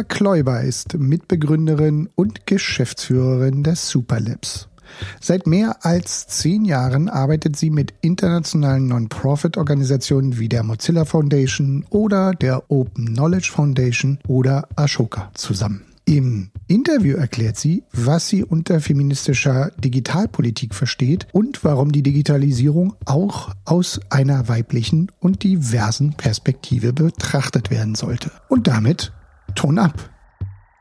Julia Kläuber ist Mitbegründerin und Geschäftsführerin des Superlabs. Seit mehr als zehn Jahren arbeitet sie mit internationalen Non-Profit-Organisationen wie der Mozilla Foundation oder der Open Knowledge Foundation oder Ashoka zusammen. Im Interview erklärt sie, was sie unter feministischer Digitalpolitik versteht und warum die Digitalisierung auch aus einer weiblichen und diversen Perspektive betrachtet werden sollte. Und damit Ton ab.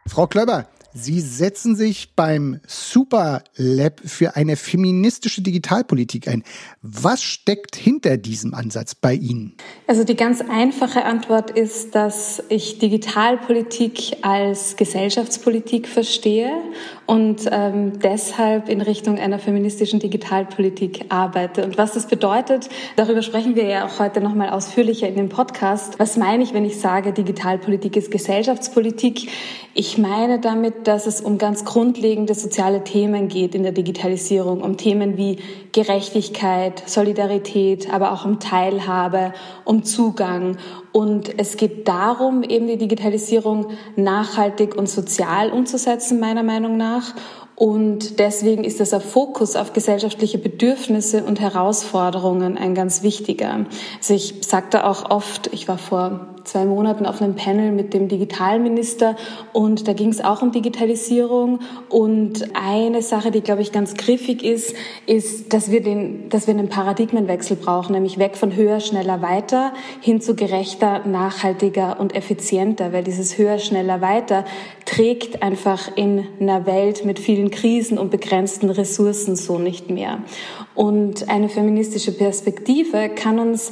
Frau Klöber, Sie setzen sich beim Super Lab für eine feministische Digitalpolitik ein. Was steckt hinter diesem Ansatz bei Ihnen? Also die ganz einfache Antwort ist, dass ich Digitalpolitik als Gesellschaftspolitik verstehe und ähm, deshalb in Richtung einer feministischen Digitalpolitik arbeite. Und was das bedeutet, darüber sprechen wir ja auch heute nochmal ausführlicher in dem Podcast. Was meine ich, wenn ich sage, Digitalpolitik ist Gesellschaftspolitik? Ich meine damit, dass es um ganz grundlegende soziale Themen geht in der Digitalisierung, um Themen wie Gerechtigkeit, Solidarität, aber auch um Teilhabe, um Zugang. Und es geht darum, eben die Digitalisierung nachhaltig und sozial umzusetzen, meiner Meinung nach. Und deswegen ist dieser Fokus auf gesellschaftliche Bedürfnisse und Herausforderungen ein ganz wichtiger. Also ich sagte auch oft, ich war vor zwei Monaten auf einem Panel mit dem Digitalminister und da ging es auch um Digitalisierung und eine Sache, die glaube ich ganz griffig ist, ist, dass wir den, dass wir einen Paradigmenwechsel brauchen, nämlich weg von höher, schneller, weiter hin zu gerechter, nachhaltiger und effizienter, weil dieses höher, schneller, weiter trägt einfach in einer Welt mit vielen Krisen und begrenzten Ressourcen so nicht mehr. Und eine feministische Perspektive kann uns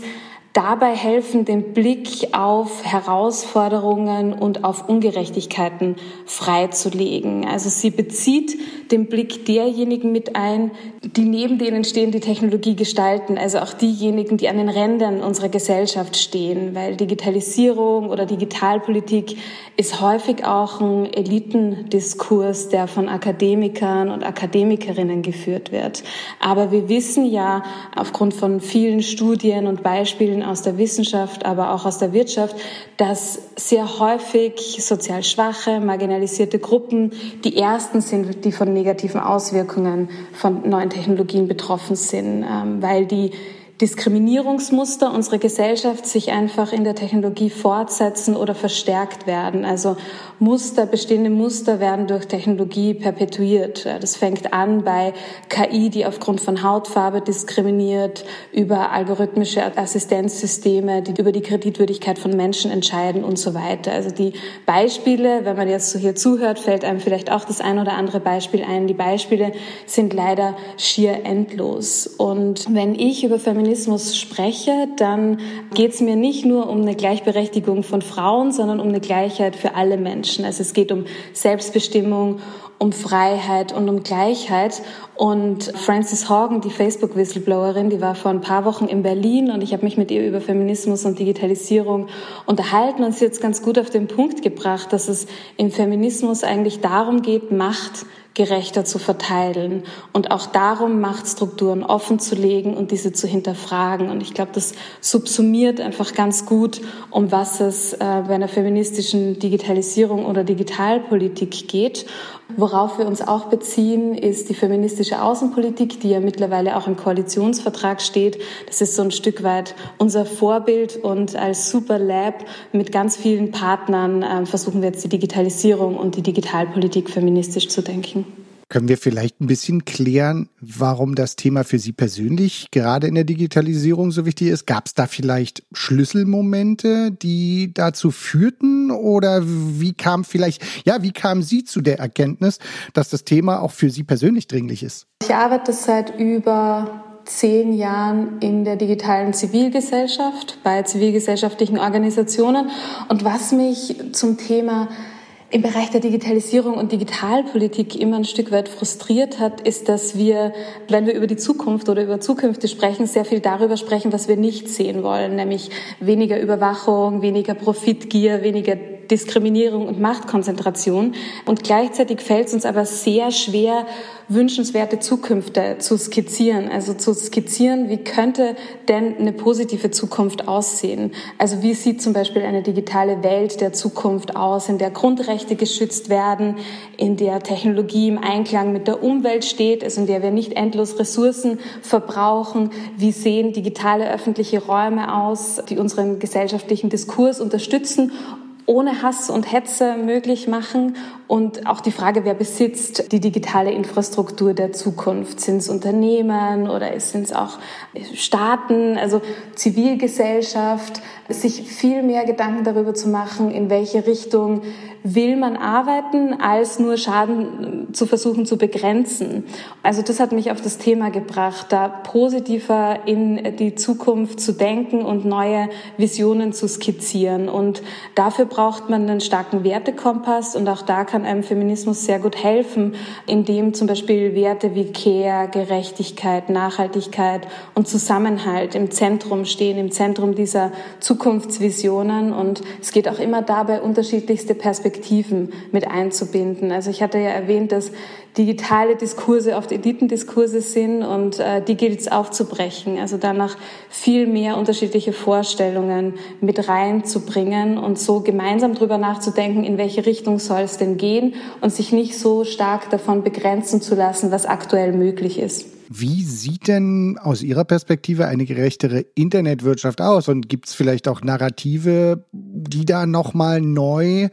dabei helfen, den Blick auf Herausforderungen und auf Ungerechtigkeiten freizulegen. Also sie bezieht den Blick derjenigen mit ein, die neben denen stehen, die Technologie gestalten, also auch diejenigen, die an den Rändern unserer Gesellschaft stehen, weil Digitalisierung oder Digitalpolitik ist häufig auch ein Elitendiskurs, der von Akademikern und Akademikerinnen geführt wird. Aber wir wissen ja aufgrund von vielen Studien und Beispielen aus der Wissenschaft, aber auch aus der Wirtschaft, dass sehr häufig sozial schwache, marginalisierte Gruppen die ersten sind, die von negativen Auswirkungen von neuen Technologien betroffen sind, ähm, weil die Diskriminierungsmuster unserer Gesellschaft sich einfach in der Technologie fortsetzen oder verstärkt werden. Also Muster, bestehende Muster werden durch Technologie perpetuiert. Das fängt an bei KI, die aufgrund von Hautfarbe diskriminiert, über algorithmische Assistenzsysteme, die über die Kreditwürdigkeit von Menschen entscheiden und so weiter. Also die Beispiele, wenn man jetzt so hier zuhört, fällt einem vielleicht auch das ein oder andere Beispiel ein. Die Beispiele sind leider schier endlos. Und wenn ich über Feminismus Feminismus spreche, dann geht es mir nicht nur um eine Gleichberechtigung von Frauen, sondern um eine Gleichheit für alle Menschen. Also es geht um Selbstbestimmung, um Freiheit und um Gleichheit. Und Frances Horgan, die Facebook-Whistleblowerin, die war vor ein paar Wochen in Berlin und ich habe mich mit ihr über Feminismus und Digitalisierung unterhalten und sie hat es ganz gut auf den Punkt gebracht, dass es im Feminismus eigentlich darum geht, Macht gerechter zu verteilen und auch darum, Machtstrukturen offen zu legen und diese zu hinterfragen. Und ich glaube, das subsumiert einfach ganz gut, um was es äh, bei einer feministischen Digitalisierung oder Digitalpolitik geht. Worauf wir uns auch beziehen, ist die feministische Außenpolitik, die ja mittlerweile auch im Koalitionsvertrag steht. Das ist so ein Stück weit unser Vorbild und als Super Lab mit ganz vielen Partnern äh, versuchen wir jetzt die Digitalisierung und die Digitalpolitik feministisch zu denken. Können wir vielleicht ein bisschen klären, warum das Thema für Sie persönlich gerade in der Digitalisierung so wichtig ist? Gab es da vielleicht Schlüsselmomente, die dazu führten? Oder wie kam vielleicht, ja, wie kamen Sie zu der Erkenntnis, dass das Thema auch für Sie persönlich dringlich ist? Ich arbeite seit über zehn Jahren in der digitalen Zivilgesellschaft, bei zivilgesellschaftlichen Organisationen. Und was mich zum Thema im Bereich der Digitalisierung und Digitalpolitik immer ein Stück weit frustriert hat, ist, dass wir, wenn wir über die Zukunft oder über Zukünfte sprechen, sehr viel darüber sprechen, was wir nicht sehen wollen, nämlich weniger Überwachung, weniger Profitgier, weniger Diskriminierung und Machtkonzentration. Und gleichzeitig fällt es uns aber sehr schwer, wünschenswerte Zukünfte zu skizzieren. Also zu skizzieren, wie könnte denn eine positive Zukunft aussehen? Also wie sieht zum Beispiel eine digitale Welt der Zukunft aus, in der Grundrechte geschützt werden, in der Technologie im Einklang mit der Umwelt steht, also in der wir nicht endlos Ressourcen verbrauchen? Wie sehen digitale öffentliche Räume aus, die unseren gesellschaftlichen Diskurs unterstützen ohne Hass und Hetze möglich machen und auch die Frage, wer besitzt die digitale Infrastruktur der Zukunft? Sind es Unternehmen oder sind es auch Staaten, also Zivilgesellschaft? Sich viel mehr Gedanken darüber zu machen, in welche Richtung will man arbeiten, als nur Schaden zu versuchen zu begrenzen. Also das hat mich auf das Thema gebracht, da positiver in die Zukunft zu denken und neue Visionen zu skizzieren. Und dafür braucht man einen starken Wertekompass und auch da kann einem Feminismus sehr gut helfen, indem zum Beispiel Werte wie Care, Gerechtigkeit, Nachhaltigkeit und Zusammenhalt im Zentrum stehen, im Zentrum dieser Zukunftsvisionen. Und es geht auch immer dabei, unterschiedlichste Perspektiven mit einzubinden. Also ich hatte ja erwähnt, dass digitale Diskurse oft Elitendiskurse sind und äh, die gilt es aufzubrechen. Also danach viel mehr unterschiedliche Vorstellungen mit reinzubringen und so gemeinsam drüber nachzudenken, in welche Richtung soll es denn gehen und sich nicht so stark davon begrenzen zu lassen, was aktuell möglich ist. Wie sieht denn aus Ihrer Perspektive eine gerechtere Internetwirtschaft aus? Und gibt es vielleicht auch Narrative, die da nochmal neu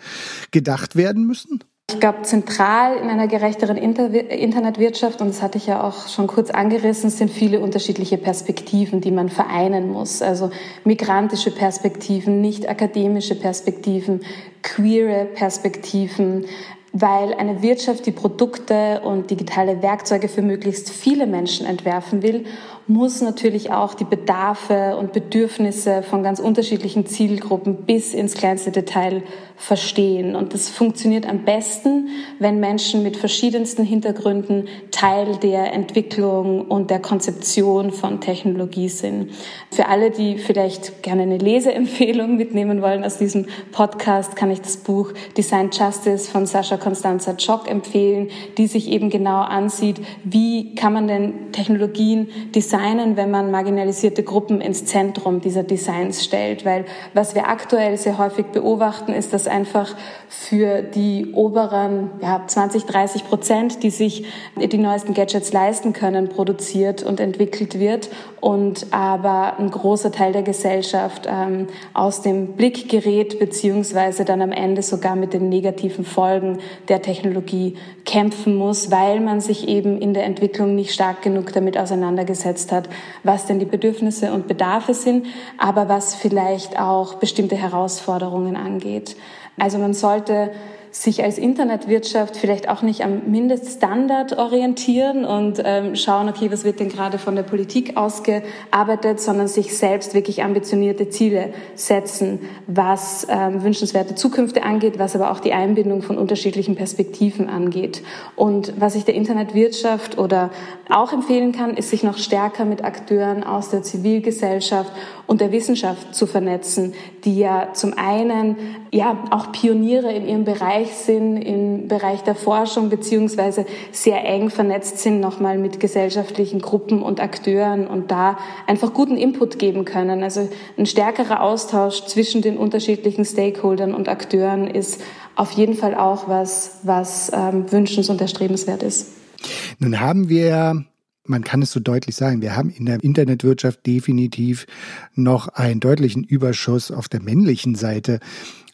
gedacht werden müssen? Ich glaube, zentral in einer gerechteren Inter Internetwirtschaft, und das hatte ich ja auch schon kurz angerissen, sind viele unterschiedliche Perspektiven, die man vereinen muss. Also migrantische Perspektiven, nicht akademische Perspektiven, queere Perspektiven, weil eine Wirtschaft, die Produkte und digitale Werkzeuge für möglichst viele Menschen entwerfen will muss natürlich auch die Bedarfe und Bedürfnisse von ganz unterschiedlichen Zielgruppen bis ins kleinste Detail verstehen. Und das funktioniert am besten, wenn Menschen mit verschiedensten Hintergründen Teil der Entwicklung und der Konzeption von Technologie sind. Für alle, die vielleicht gerne eine Leseempfehlung mitnehmen wollen aus diesem Podcast, kann ich das Buch Design Justice von Sascha Constanza Chock empfehlen, die sich eben genau ansieht, wie kann man denn Technologien designen designen, wenn man marginalisierte Gruppen ins Zentrum dieser Designs stellt. Weil was wir aktuell sehr häufig beobachten, ist, dass einfach für die oberen ja, 20, 30 Prozent, die sich die neuesten Gadgets leisten können, produziert und entwickelt wird und aber ein großer Teil der Gesellschaft ähm, aus dem Blick gerät, beziehungsweise dann am Ende sogar mit den negativen Folgen der Technologie kämpfen muss, weil man sich eben in der Entwicklung nicht stark genug damit auseinandergesetzt hat, was denn die Bedürfnisse und Bedarfe sind, aber was vielleicht auch bestimmte Herausforderungen angeht. Also man sollte sich als Internetwirtschaft vielleicht auch nicht am Mindeststandard orientieren und ähm, schauen, okay, was wird denn gerade von der Politik ausgearbeitet, sondern sich selbst wirklich ambitionierte Ziele setzen, was ähm, wünschenswerte Zukünfte angeht, was aber auch die Einbindung von unterschiedlichen Perspektiven angeht. Und was ich der Internetwirtschaft oder auch empfehlen kann, ist sich noch stärker mit Akteuren aus der Zivilgesellschaft und der Wissenschaft zu vernetzen, die ja zum einen ja auch Pioniere in ihrem Bereich sind, im Bereich der Forschung beziehungsweise sehr eng vernetzt sind nochmal mit gesellschaftlichen Gruppen und Akteuren und da einfach guten Input geben können. Also ein stärkerer Austausch zwischen den unterschiedlichen Stakeholdern und Akteuren ist auf jeden Fall auch was, was ähm, wünschens- und erstrebenswert ist. Nun haben wir man kann es so deutlich sagen, wir haben in der Internetwirtschaft definitiv noch einen deutlichen Überschuss auf der männlichen Seite.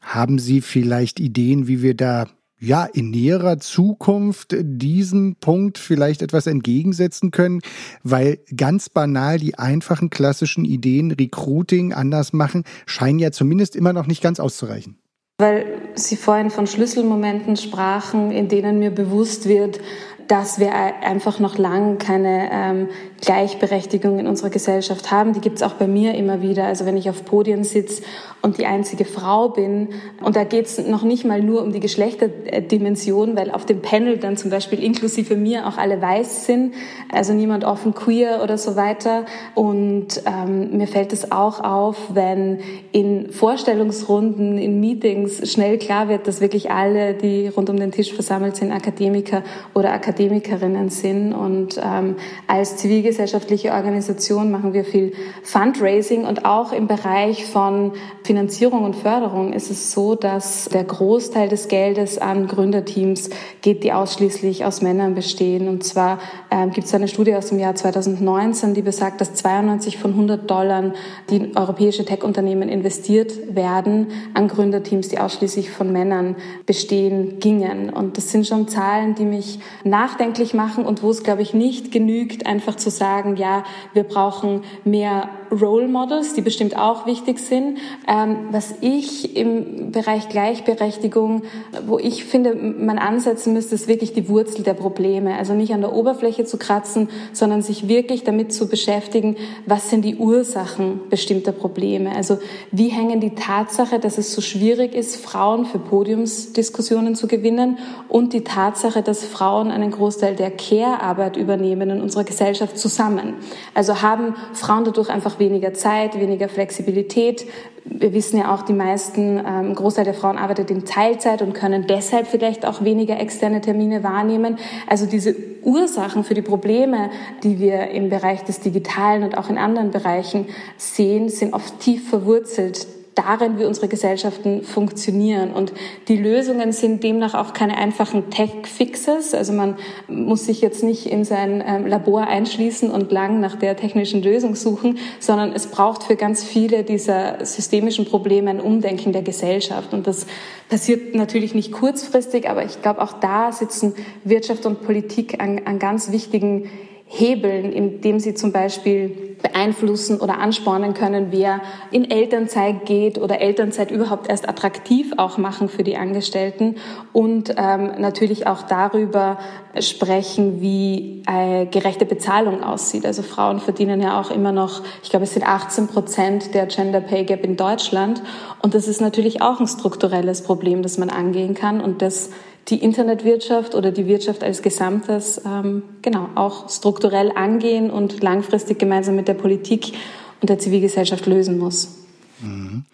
Haben Sie vielleicht Ideen, wie wir da ja in näherer Zukunft diesem Punkt vielleicht etwas entgegensetzen können, weil ganz banal die einfachen klassischen Ideen Recruiting anders machen scheinen ja zumindest immer noch nicht ganz auszureichen. Weil Sie vorhin von Schlüsselmomenten sprachen, in denen mir bewusst wird, dass wir einfach noch lang keine ähm, Gleichberechtigung in unserer Gesellschaft haben. Die gibt es auch bei mir immer wieder. Also wenn ich auf Podien sitze und die einzige Frau bin, und da geht es noch nicht mal nur um die Geschlechterdimension, weil auf dem Panel dann zum Beispiel inklusive mir auch alle weiß sind, also niemand offen queer oder so weiter. Und ähm, mir fällt es auch auf, wenn in Vorstellungsrunden, in Meetings schnell klar wird, dass wirklich alle, die rund um den Tisch versammelt sind, Akademiker oder Akademikerinnen sind. Und ähm, als zivilgesellschaftliche Organisation machen wir viel Fundraising und auch im Bereich von Finanzierung und Förderung ist es so, dass der Großteil des Geldes an Gründerteams geht, die ausschließlich aus Männern bestehen. Und zwar ähm, gibt es eine Studie aus dem Jahr 2019, die besagt, dass 92 von 100 Dollar, die europäische Tech-Unternehmen investiert werden, an Gründerteams, die ausschließlich von Männern bestehen, gingen. Und das sind schon Zahlen, die mich nachdenklich machen und wo es, glaube ich, nicht genügt, einfach zu sagen, ja, wir brauchen mehr Role Models, die bestimmt auch wichtig sind. Ähm, was ich im Bereich Gleichberechtigung, wo ich finde, man ansetzen müsste, ist wirklich die Wurzel der Probleme. Also nicht an der Oberfläche zu kratzen, sondern sich wirklich damit zu beschäftigen, was sind die Ursachen bestimmter Probleme. Also wie hängen die Tatsache, dass es so schwierig ist, Frauen für Podiumsdiskussionen zu gewinnen und die Tatsache, dass Frauen einen Großteil der Care-Arbeit übernehmen in unserer Gesellschaft zusammen. Also haben Frauen dadurch einfach weniger Zeit, weniger Flexibilität. Wir wissen ja auch, die meisten, ähm, Großteil der Frauen arbeitet in Teilzeit und können deshalb vielleicht auch weniger externe Termine wahrnehmen. Also diese Ursachen für die Probleme, die wir im Bereich des Digitalen und auch in anderen Bereichen sehen, sind oft tief verwurzelt darin, wie unsere Gesellschaften funktionieren. Und die Lösungen sind demnach auch keine einfachen Tech-Fixes. Also man muss sich jetzt nicht in sein ähm, Labor einschließen und lang nach der technischen Lösung suchen, sondern es braucht für ganz viele dieser systemischen Probleme ein Umdenken der Gesellschaft. Und das passiert natürlich nicht kurzfristig, aber ich glaube, auch da sitzen Wirtschaft und Politik an, an ganz wichtigen hebeln, indem sie zum Beispiel beeinflussen oder anspornen können, wer in Elternzeit geht oder Elternzeit überhaupt erst attraktiv auch machen für die Angestellten und ähm, natürlich auch darüber sprechen, wie äh, gerechte Bezahlung aussieht. Also Frauen verdienen ja auch immer noch, ich glaube, es sind 18 Prozent der Gender Pay Gap in Deutschland und das ist natürlich auch ein strukturelles Problem, das man angehen kann und das die Internetwirtschaft oder die Wirtschaft als Gesamtes ähm, genau auch strukturell angehen und langfristig gemeinsam mit der Politik und der Zivilgesellschaft lösen muss. Mhm.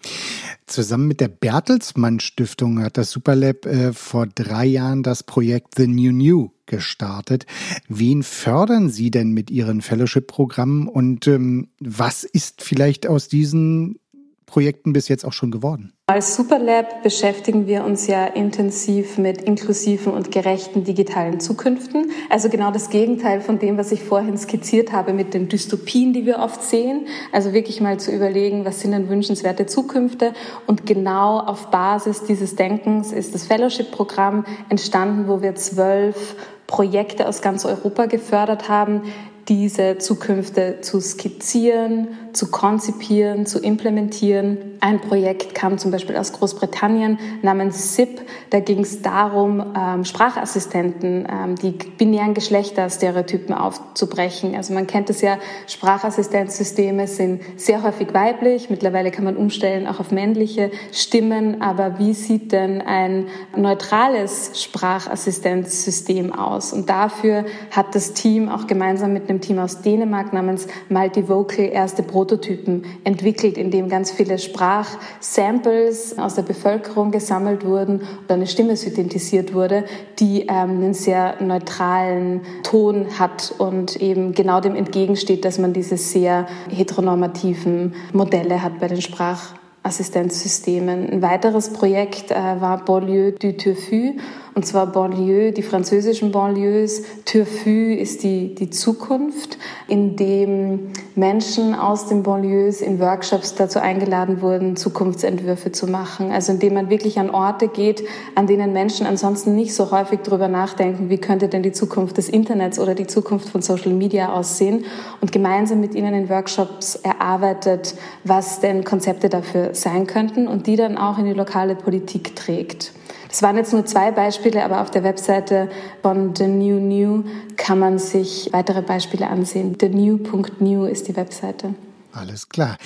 Zusammen mit der Bertelsmann Stiftung hat das Superlab äh, vor drei Jahren das Projekt The New New gestartet. Wen fördern Sie denn mit Ihren Fellowship-Programmen und ähm, was ist vielleicht aus diesen Projekten bis jetzt auch schon geworden? Als Superlab beschäftigen wir uns ja intensiv mit inklusiven und gerechten digitalen Zukünften. Also genau das Gegenteil von dem, was ich vorhin skizziert habe mit den Dystopien, die wir oft sehen. Also wirklich mal zu überlegen, was sind denn wünschenswerte Zukünfte? Und genau auf Basis dieses Denkens ist das Fellowship-Programm entstanden, wo wir zwölf Projekte aus ganz Europa gefördert haben, diese Zukünfte zu skizzieren, zu konzipieren, zu implementieren. Ein Projekt kam zum Beispiel aus Großbritannien namens SIP. Da ging es darum, ähm, Sprachassistenten, ähm, die binären Geschlechterstereotypen aufzubrechen. Also man kennt es ja, Sprachassistenzsysteme sind sehr häufig weiblich. Mittlerweile kann man umstellen auch auf männliche Stimmen. Aber wie sieht denn ein neutrales Sprachassistenzsystem aus? Und dafür hat das Team auch gemeinsam mit einem Team aus Dänemark namens Multivocal erste Prototypen entwickelt, in dem ganz viele Sprachsamples aus der Bevölkerung gesammelt wurden und eine Stimme synthetisiert wurde, die ähm, einen sehr neutralen Ton hat und eben genau dem entgegensteht, dass man diese sehr heteronormativen Modelle hat bei den Sprachassistenzsystemen. Ein weiteres Projekt äh, war Beaulieu du Turfu und zwar Banlieue, die französischen Banlieues. Turfu ist die, die Zukunft, in dem Menschen aus den Banlieues in Workshops dazu eingeladen wurden, Zukunftsentwürfe zu machen. Also indem man wirklich an Orte geht, an denen Menschen ansonsten nicht so häufig darüber nachdenken, wie könnte denn die Zukunft des Internets oder die Zukunft von Social Media aussehen und gemeinsam mit ihnen in Workshops erarbeitet, was denn Konzepte dafür sein könnten und die dann auch in die lokale Politik trägt. Das waren jetzt nur zwei Beispiele aber auf der Webseite von The New New kann man sich weitere Beispiele ansehen. TheNew.new ist die Webseite. Alles klar.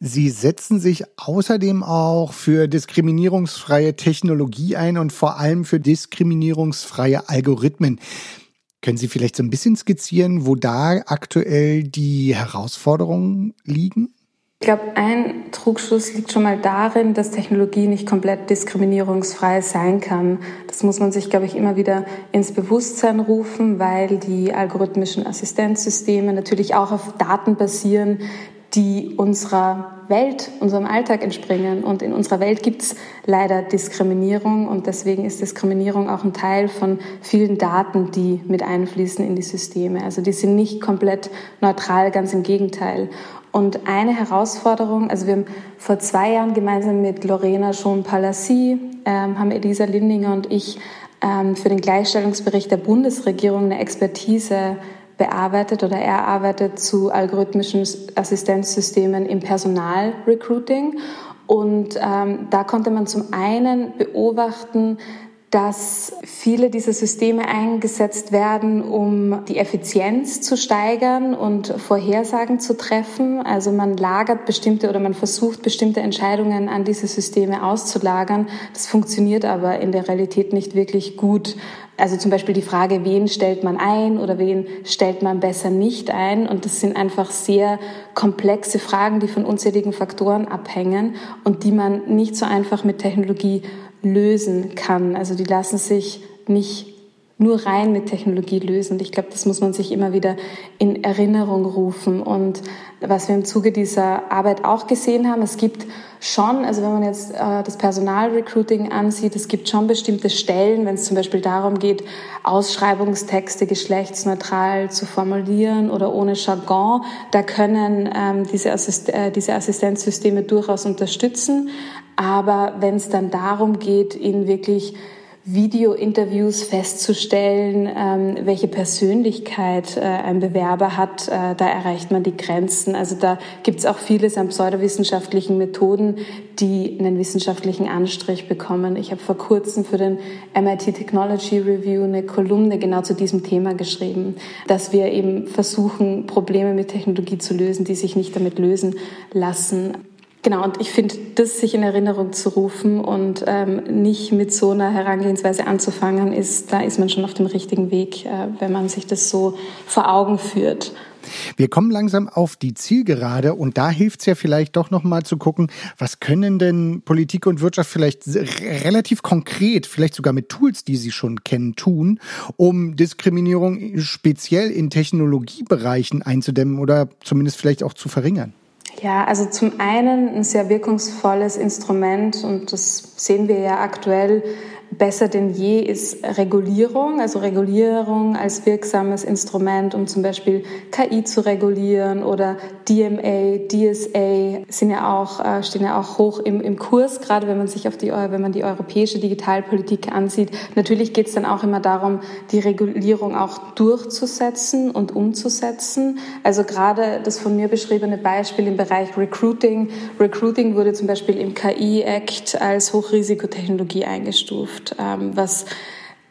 Sie setzen sich außerdem auch für diskriminierungsfreie Technologie ein und vor allem für diskriminierungsfreie Algorithmen. Können Sie vielleicht so ein bisschen skizzieren, wo da aktuell die Herausforderungen liegen? Ich glaube, ein Trugschluss liegt schon mal darin, dass Technologie nicht komplett diskriminierungsfrei sein kann. Das muss man sich, glaube ich, immer wieder ins Bewusstsein rufen, weil die algorithmischen Assistenzsysteme natürlich auch auf Daten basieren, die unserer Welt, unserem Alltag entspringen. Und in unserer Welt gibt es leider Diskriminierung und deswegen ist Diskriminierung auch ein Teil von vielen Daten, die mit einfließen in die Systeme. Also die sind nicht komplett neutral, ganz im Gegenteil. Und eine Herausforderung, also wir haben vor zwei Jahren gemeinsam mit Lorena Schon-Palassi, ähm, haben Elisa Lindinger und ich ähm, für den Gleichstellungsbericht der Bundesregierung eine Expertise bearbeitet oder erarbeitet zu algorithmischen Assistenzsystemen im Personalrecruiting. Und ähm, da konnte man zum einen beobachten, dass viele dieser Systeme eingesetzt werden, um die Effizienz zu steigern und Vorhersagen zu treffen. Also man lagert bestimmte oder man versucht bestimmte Entscheidungen an diese Systeme auszulagern. Das funktioniert aber in der Realität nicht wirklich gut. Also zum Beispiel die Frage, wen stellt man ein oder wen stellt man besser nicht ein. Und das sind einfach sehr komplexe Fragen, die von unzähligen Faktoren abhängen und die man nicht so einfach mit Technologie lösen kann. Also die lassen sich nicht nur rein mit Technologie lösen. ich glaube, das muss man sich immer wieder in Erinnerung rufen. Und was wir im Zuge dieser Arbeit auch gesehen haben, es gibt schon, also wenn man jetzt äh, das Personalrecruiting ansieht, es gibt schon bestimmte Stellen, wenn es zum Beispiel darum geht, Ausschreibungstexte geschlechtsneutral zu formulieren oder ohne Jargon, da können ähm, diese, Assist äh, diese Assistenzsysteme durchaus unterstützen. Aber wenn es dann darum geht, in wirklich Video-Interviews festzustellen, ähm, welche Persönlichkeit äh, ein Bewerber hat, äh, da erreicht man die Grenzen. Also da gibt es auch vieles an pseudowissenschaftlichen Methoden, die einen wissenschaftlichen Anstrich bekommen. Ich habe vor kurzem für den MIT Technology Review eine Kolumne genau zu diesem Thema geschrieben, dass wir eben versuchen, Probleme mit Technologie zu lösen, die sich nicht damit lösen lassen. Genau, und ich finde, das sich in Erinnerung zu rufen und ähm, nicht mit so einer Herangehensweise anzufangen, ist, da ist man schon auf dem richtigen Weg, äh, wenn man sich das so vor Augen führt. Wir kommen langsam auf die Zielgerade und da hilft es ja vielleicht doch nochmal zu gucken, was können denn Politik und Wirtschaft vielleicht relativ konkret, vielleicht sogar mit Tools, die sie schon kennen, tun, um Diskriminierung speziell in Technologiebereichen einzudämmen oder zumindest vielleicht auch zu verringern? Ja, also zum einen ein sehr wirkungsvolles Instrument und das sehen wir ja aktuell besser denn je ist Regulierung, also Regulierung als wirksames Instrument, um zum Beispiel KI zu regulieren oder DMA, DSA sind ja auch, äh, stehen ja auch hoch im, im Kurs, gerade wenn man sich auf die, wenn man die europäische Digitalpolitik ansieht. Natürlich geht es dann auch immer darum, die Regulierung auch durchzusetzen und umzusetzen. Also gerade das von mir beschriebene Beispiel im Bereich Recruiting. Recruiting wurde zum Beispiel im KI-Act als Hochrisikotechnologie eingestuft. Ähm, was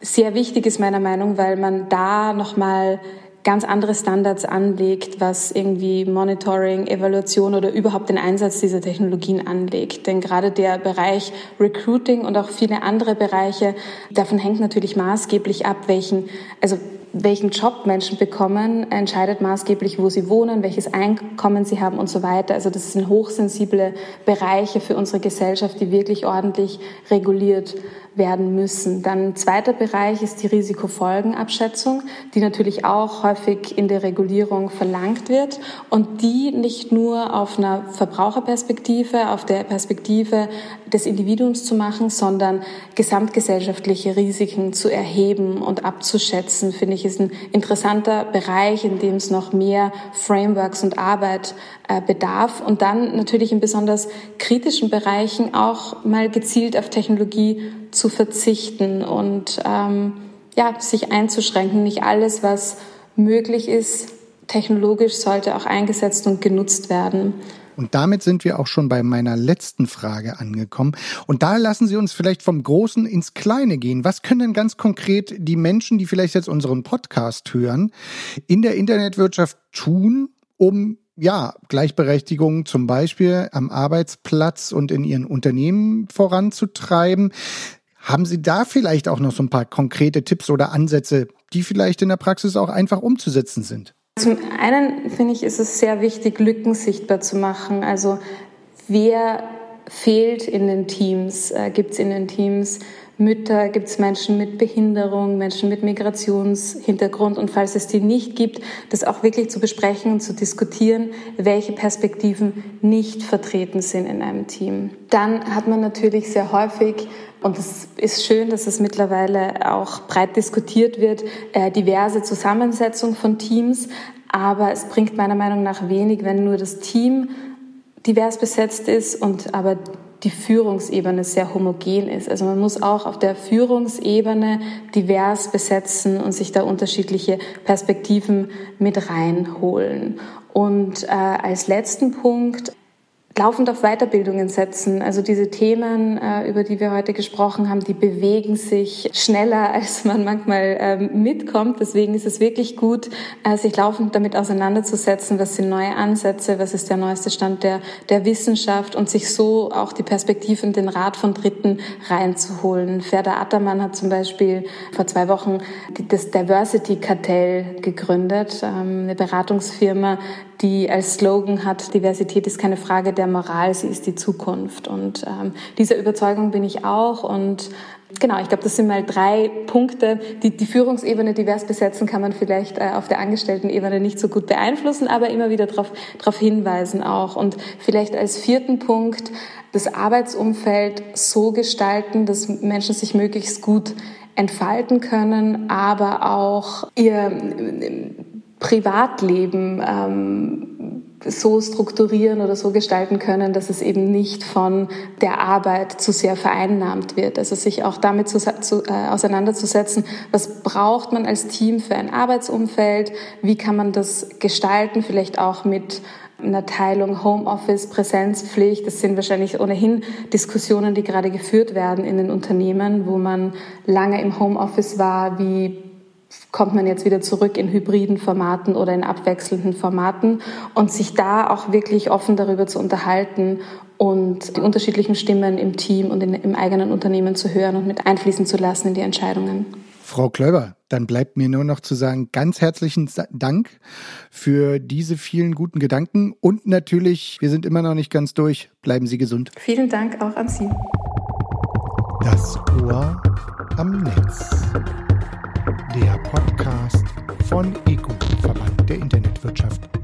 sehr wichtig ist meiner Meinung, weil man da nochmal ganz andere Standards anlegt, was irgendwie Monitoring, Evaluation oder überhaupt den Einsatz dieser Technologien anlegt. Denn gerade der Bereich Recruiting und auch viele andere Bereiche, davon hängt natürlich maßgeblich ab, welchen, also welchen Job Menschen bekommen, entscheidet maßgeblich, wo sie wohnen, welches Einkommen sie haben und so weiter. Also das sind hochsensible Bereiche für unsere Gesellschaft, die wirklich ordentlich reguliert werden müssen. Dann ein zweiter Bereich ist die Risikofolgenabschätzung, die natürlich auch häufig in der Regulierung verlangt wird und die nicht nur auf einer Verbraucherperspektive, auf der Perspektive des Individuums zu machen, sondern gesamtgesellschaftliche Risiken zu erheben und abzuschätzen, finde ich, ist ein interessanter Bereich, in dem es noch mehr Frameworks und Arbeit äh, bedarf. Und dann natürlich in besonders kritischen Bereichen auch mal gezielt auf Technologie zu verzichten und ähm, ja, sich einzuschränken. Nicht alles, was möglich ist, technologisch sollte auch eingesetzt und genutzt werden. Und damit sind wir auch schon bei meiner letzten Frage angekommen. Und da lassen Sie uns vielleicht vom Großen ins Kleine gehen. Was können denn ganz konkret die Menschen, die vielleicht jetzt unseren Podcast hören, in der Internetwirtschaft tun, um ja, Gleichberechtigung zum Beispiel am Arbeitsplatz und in ihren Unternehmen voranzutreiben. Haben Sie da vielleicht auch noch so ein paar konkrete Tipps oder Ansätze, die vielleicht in der Praxis auch einfach umzusetzen sind? Zum einen finde ich, ist es sehr wichtig, Lücken sichtbar zu machen. Also wer fehlt in den Teams? Äh, Gibt es in den Teams Mütter? Gibt es Menschen mit Behinderung, Menschen mit Migrationshintergrund? Und falls es die nicht gibt, das auch wirklich zu besprechen und zu diskutieren, welche Perspektiven nicht vertreten sind in einem Team. Dann hat man natürlich sehr häufig und es ist schön, dass es mittlerweile auch breit diskutiert wird, äh, diverse Zusammensetzung von Teams. Aber es bringt meiner Meinung nach wenig, wenn nur das Team divers besetzt ist und aber die Führungsebene sehr homogen ist. Also man muss auch auf der Führungsebene divers besetzen und sich da unterschiedliche Perspektiven mit reinholen. Und äh, als letzten Punkt laufend auf Weiterbildungen setzen. Also diese Themen, äh, über die wir heute gesprochen haben, die bewegen sich schneller, als man manchmal ähm, mitkommt. Deswegen ist es wirklich gut, äh, sich laufend damit auseinanderzusetzen, was sind neue Ansätze, was ist der neueste Stand der, der Wissenschaft und sich so auch die Perspektiven, den Rat von Dritten reinzuholen. Ferda Attermann hat zum Beispiel vor zwei Wochen das Diversity-Kartell gegründet, ähm, eine Beratungsfirma, die als Slogan hat, Diversität ist keine Frage der Moral, sie ist die Zukunft. Und ähm, dieser Überzeugung bin ich auch. Und genau, ich glaube, das sind mal drei Punkte. Die, die Führungsebene divers besetzen kann man vielleicht äh, auf der Angestelltenebene nicht so gut beeinflussen, aber immer wieder darauf hinweisen auch. Und vielleicht als vierten Punkt das Arbeitsumfeld so gestalten, dass Menschen sich möglichst gut entfalten können, aber auch ihr Privatleben ähm, so strukturieren oder so gestalten können, dass es eben nicht von der Arbeit zu sehr vereinnahmt wird. Also sich auch damit zu, zu, äh, auseinanderzusetzen, was braucht man als Team für ein Arbeitsumfeld, wie kann man das gestalten, vielleicht auch mit einer Teilung Homeoffice, Präsenzpflicht. Das sind wahrscheinlich ohnehin Diskussionen, die gerade geführt werden in den Unternehmen, wo man lange im Homeoffice war, wie kommt man jetzt wieder zurück in hybriden Formaten oder in abwechselnden Formaten und sich da auch wirklich offen darüber zu unterhalten und die unterschiedlichen Stimmen im Team und in, im eigenen Unternehmen zu hören und mit einfließen zu lassen in die Entscheidungen. Frau Klöber, dann bleibt mir nur noch zu sagen, ganz herzlichen Dank für diese vielen guten Gedanken und natürlich, wir sind immer noch nicht ganz durch. Bleiben Sie gesund. Vielen Dank auch an Sie. Das Ohr am Netz der Podcast von ECO, Verband der Internetwirtschaft.